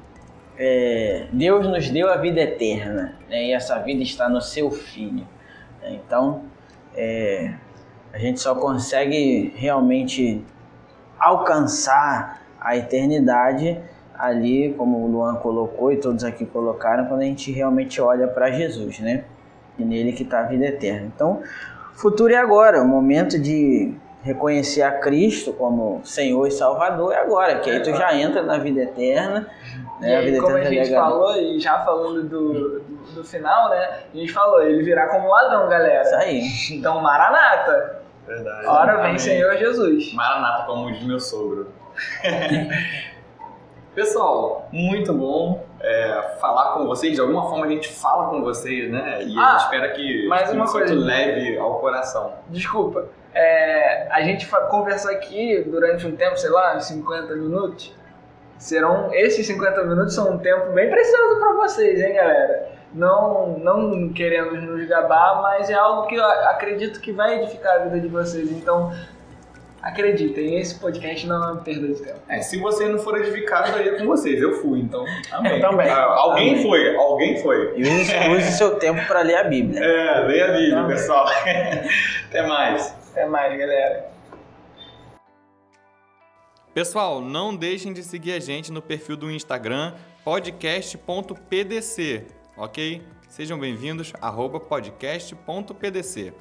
é, Deus nos deu a vida eterna, né? E essa vida está no seu Filho. Então, é, a gente só consegue realmente alcançar a eternidade ali, como o Luan colocou e todos aqui colocaram, quando a gente realmente olha para Jesus, né? E nele que está a vida eterna. Então, futuro é agora, o momento de reconhecer a Cristo como Senhor e Salvador é agora, que aí tu já entra na vida eterna. Né? E aí, como a gente falou, e já falando do, do, do, final, né? A gente falou, ele virá como ladrão, galera. Isso aí. Então, Maranata. Verdade. Ora vem, Senhor Jesus. Maranata, como diz meu sogro. Pessoal, muito bom é, falar com vocês. De alguma forma a gente fala com vocês, né? E ah, a gente espera que mais uma coisa. leve ao coração. Desculpa. É, a gente conversou aqui durante um tempo, sei lá, 50 minutos. Serão esses 50 minutos são um tempo bem precioso para vocês, hein, galera? Não, não querendo nos gabar, mas é algo que eu acredito que vai edificar a vida de vocês. Então, acreditem, esse podcast não é uma perda de tempo. É, se você não for edificado, aí é com vocês. Eu fui, então. Amém. Eu também. Ah, alguém amém. foi, alguém foi. E use, use seu tempo para ler a Bíblia. É, leia a Bíblia, amém. pessoal. Até mais. Até mais, galera. Pessoal, não deixem de seguir a gente no perfil do Instagram podcast.pdc, ok? Sejam bem-vindos, arroba podcast.pdc.